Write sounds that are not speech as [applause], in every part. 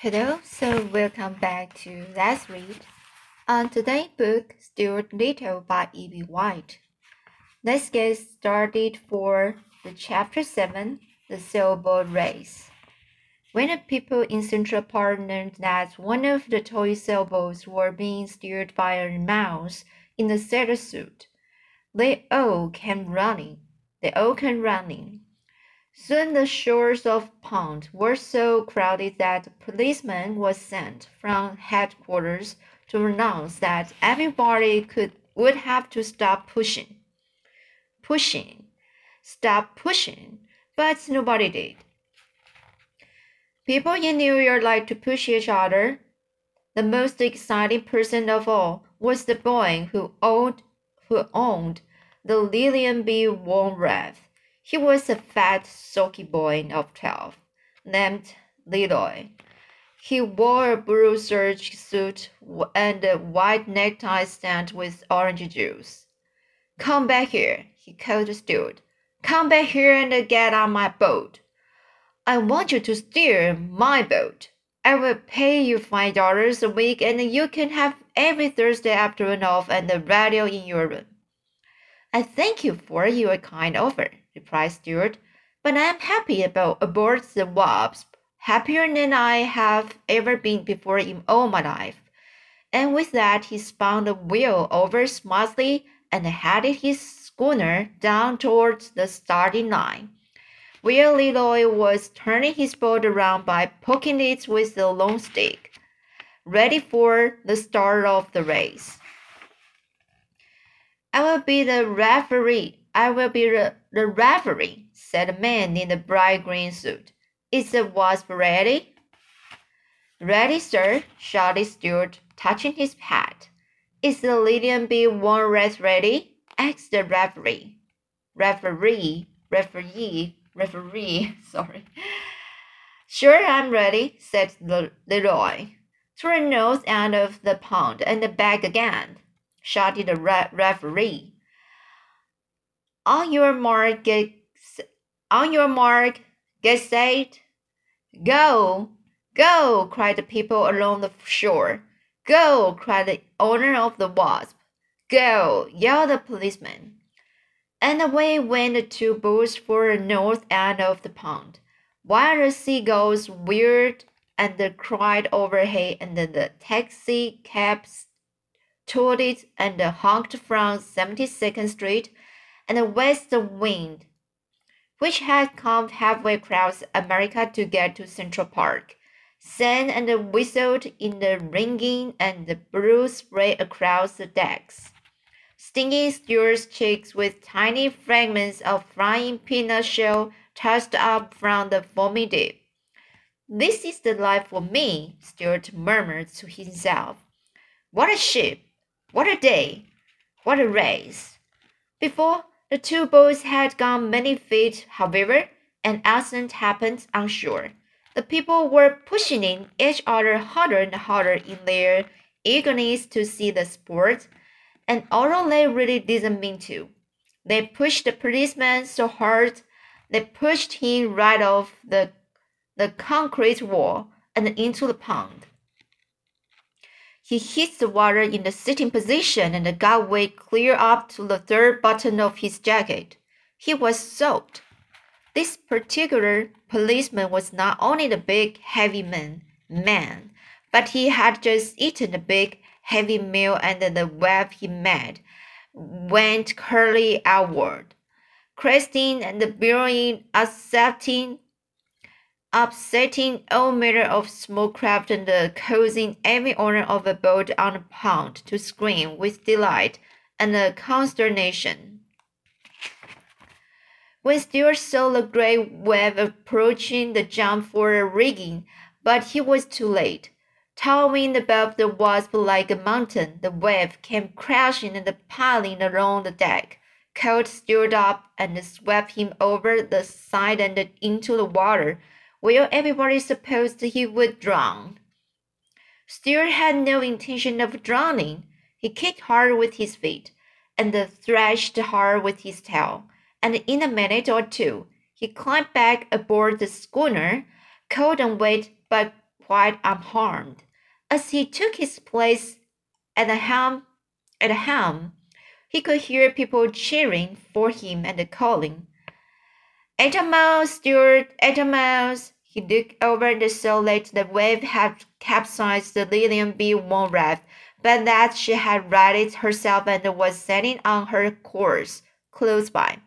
Hello, so welcome back to Let's Read. On today's book, Stuart Little by E.B. White. Let's get started for the chapter 7, The Sailboat Race. When the people in Central Park learned that one of the toy sailboats were being steered by a mouse in a sailor suit, they all came running. They all came running. Soon the shores of pond were so crowded that a policeman was sent from headquarters to announce that everybody could would have to stop pushing. Pushing. Stop pushing. But nobody did. People in New York like to push each other. The most exciting person of all was the boy who owned who owned the Lillian B. Womrath. He was a fat, sulky boy of twelve, named Leroy. He wore a blue serge suit and a white necktie stained with orange juice. Come back here, he called the Stuart. Come back here and get on my boat. I want you to steer my boat. I will pay you five dollars a week and you can have every Thursday afternoon off and the radio in your room. I thank you for your kind offer, replied Stuart, but I am happy about aboard the Wasp, happier than I have ever been before in all my life. And with that he spun the wheel over smoothly and headed his schooner down towards the starting line, where Leroy was turning his boat around by poking it with the long stick, ready for the start of the race. I will be the referee. I will be the, the referee, said the man in the bright green suit. Is the wasp ready? Ready, sir, shouted Stuart, touching his hat. Is the Lillian B. Womrath ready? asked the referee. Referee, referee, [laughs] referee, sorry. Sure, I'm ready, said Leroy. To the north end of the pond and back again shouted the re referee. On your mark, get on your mark, get set, go, go! cried the people along the shore. Go! cried the owner of the wasp. Go! yelled the policeman. And away went the two boats for the north end of the pond, while the seagulls whirred and cried overhead and the taxi cabs tooted and honked from 72nd Street and the west wind, which had come halfway across America to get to Central Park, sang and whistled in the ringing and blew spray across the decks, stinging Stuart's cheeks with tiny fragments of flying peanut shell tossed up from the foamy deep. This is the life for me, Stuart murmured to himself. What a ship! What a day! What a race! Before the two boats had gone many feet, however, an accident happened on shore. The people were pushing in each other harder and harder in their eagerness to see the sport, and although they really didn't mean to, they pushed the policeman so hard they pushed him right off the, the concrete wall and into the pond. He hit the water in the sitting position and got way clear up to the third button of his jacket. He was soaked. This particular policeman was not only the big, heavy man, man, but he had just eaten a big, heavy meal and the web he made went curly outward. Cresting and the billowing, accepting upsetting all manner of small craft and causing every owner of a boat on the pond to scream with delight and consternation. When Stuart saw the great wave approaching the jump for a rigging, but he was too late. Towering above the wasp like a mountain, the wave came crashing and piling along the deck. Cold stirred up and swept him over the side and into the water where everybody supposed he would drown. Stuart had no intention of drowning. He kicked hard with his feet and thrashed hard with his tail, and in a minute or two he climbed back aboard the schooner, cold and wet but quite unharmed. As he took his place at the helm, at the helm, he could hear people cheering for him and calling, Eight miles, Stuart, eight miles. He looked over and saw that the wave had capsized the Lilian B. Womrath, but that she had righted herself and was setting on her course close by.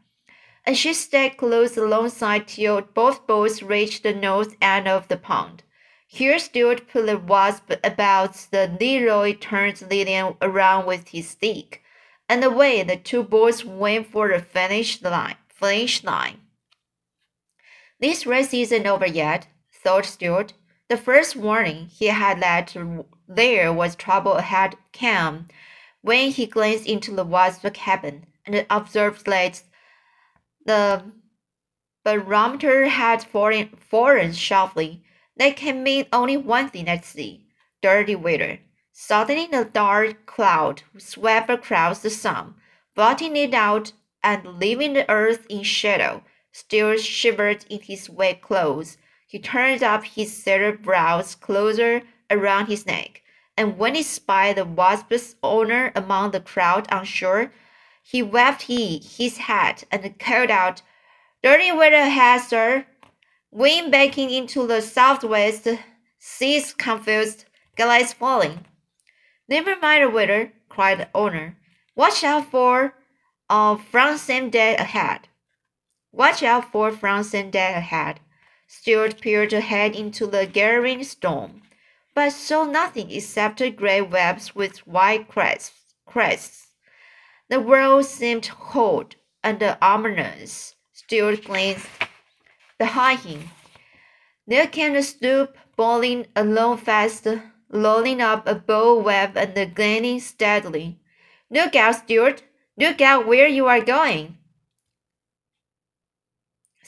And she stayed close alongside till both boats reached the north end of the pond. Here Stuart put the wasp about the Leroy turned Lilian around with his stick, and away the two boys went for the finish line. Finish line. This race isn't over yet, thought Stuart. The first warning he had that there was trouble ahead came when he glanced into the wasp's cabin and observed that the barometer had fallen, fallen sharply that can mean only one thing at sea dirty weather. Suddenly, a dark cloud swept across the sun, blotting it out and leaving the earth in shadow. Stuart shivered in his wet clothes. He turned up his sailor brows closer around his neck, and when he spied the wasp's owner among the crowd on shore, he waved he, his hat and called out, Dirty weather ahead, sir. Wind backing into the southwest, seas confused, galley falling. Never mind the weather, cried the owner. Watch out for uh, from same day ahead. Watch out for same day ahead. Stuart peered ahead into the gathering storm, but saw nothing except gray webs with white crests. crests. The world seemed cold and ominous. Stuart glanced behind him. There came a sloop bowling along fast, rolling up a bow web and gaining steadily. Look out, Stuart! Look out where you are going!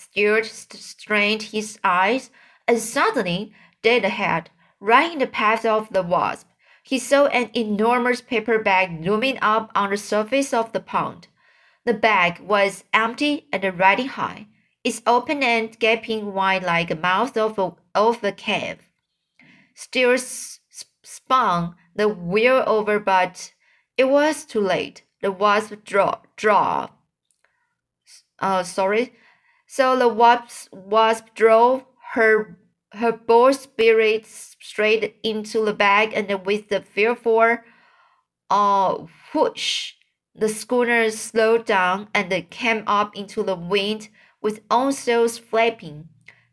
Stuart strained his eyes, and suddenly, dead ahead, right in the path of the wasp, he saw an enormous paper bag looming up on the surface of the pond. The bag was empty and riding high its open end gaping wide like the mouth of a, of a cave. Still spun the wheel over, but it was too late. The wasp draw, draw. Uh, sorry. So the wasp, wasp drove her her bold spirit straight into the bag, and with the fearful uh, whoosh, the schooner slowed down and came up into the wind with all sails flapping.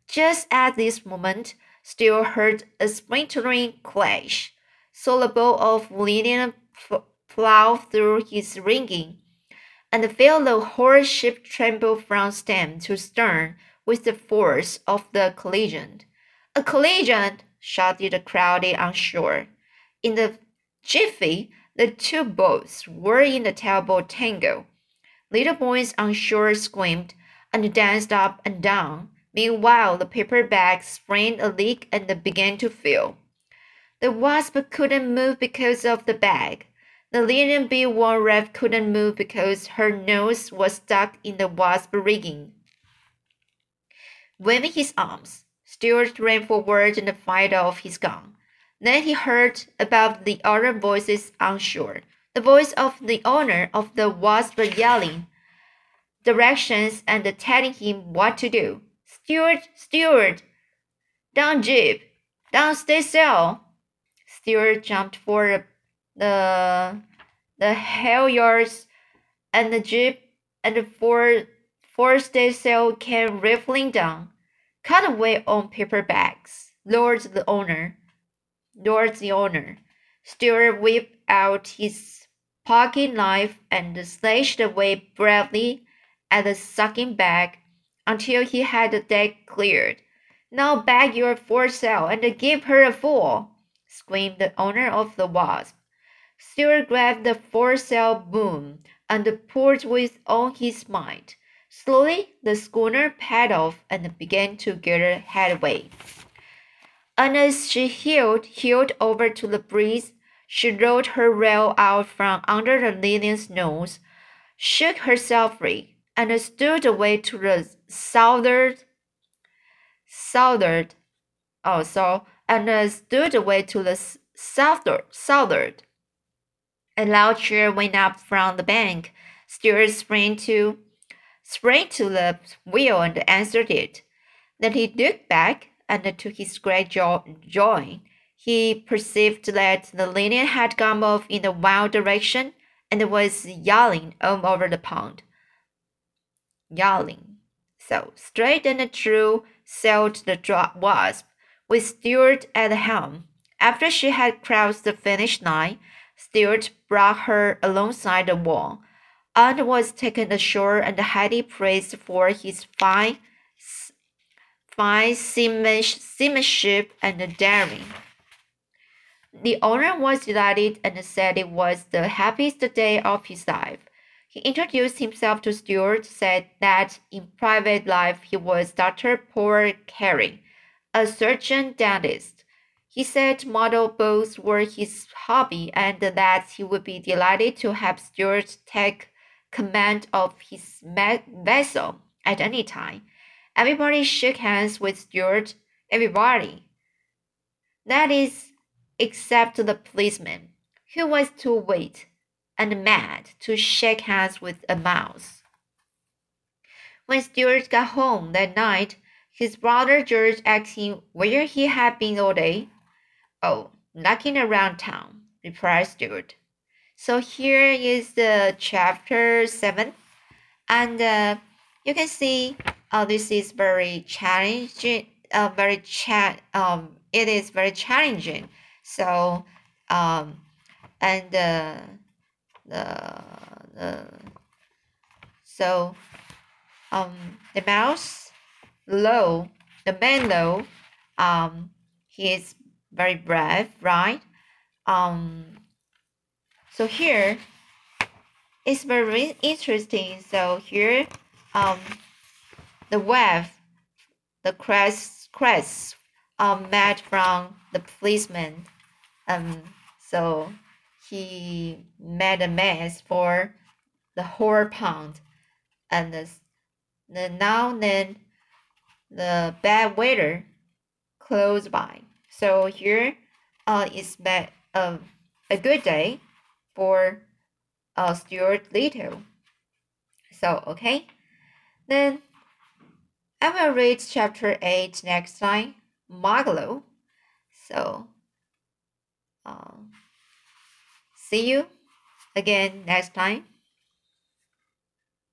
Just at this moment, Stuart heard a splintering clash. So the bow of Lilian plow through his rigging, and felt the whole ship tremble from stem to stern with the force of the collision. A collision! shouted the crowd on shore. In the jiffy, the two boats were in a terrible tangle. Little boys on shore screamed, and danced up and down. Meanwhile, the paper bag sprained a leak and began to fill. The wasp couldn't move because of the bag. The Lilian B. Womrath couldn't move because her nose was stuck in the wasp rigging. Waving his arms, Stuart ran forward and fired off his gun. Then he heard above the other voices on shore, the voice of the owner of the wasp yelling, directions and telling him what to do. Stuart, Stuart, down jib, down staysail. Stuart jumped for the the halyards and the jib and the four four staysail came rippling down. Cut away on paper bags. Lord the owner. Lord the owner. Stuart whipped out his pocket knife and slashed away bravely at the sucking bag until he had the deck cleared. Now bag your foresail and give her a full, screamed the owner of the Wasp. Stuart grabbed the foresail boom and pulled with all his might. Slowly, the schooner paddled and began to gather headway. And as she heeled, heeled over to the breeze, she rolled her rail out from under the Lilian's nose, shook herself free, and stood away to the southward, southward, also and uh, stood away to the southward. southward. A loud cheer went up from the bank. Stuart sprang to sprang to the wheel and answered it. Then he looked back, and to his great joy, he perceived that the Lillian had gone off in the wild direction and was yelling all over the pond. Yelling. So straight and true sailed the wasp, with Stuart at the helm. After she had crossed the finish line, Stuart brought her alongside the wall, and was taken ashore and highly praised for his fine, fine seamanship and daring. The owner was delighted and said it was the happiest day of his life. He introduced himself to Stuart, said that in private life he was Dr. Paul Carey, a surgeon dentist. He said model boats were his hobby and that he would be delighted to have Stuart take command of his vessel at any time. Everybody shook hands with Stuart. Everybody. That is except the policeman, who was too weak and mad to shake hands with a mouse. When Stuart got home that night, his brother George asked him where he had been all day. Oh, knocking around town, replied Stuart. So here is the chapter seven, and uh, you can see uh, this is very challenging. Uh, very cha- um, it is very challenging so, um, and uh, the, the so um, the mouse low, the man low, um, he is very brave, right? Um, so here it's very interesting. So here, um, the wave, the crest, crest, um, made from the policeman um, so he made a mess for the whole pond, and the, the now then the bad weather close by. So here uh, is bad, um, a good day for uh, Stuart Little. So, okay. Then I will read chapter 8 next time, Margalo. So, uh, see you again next time.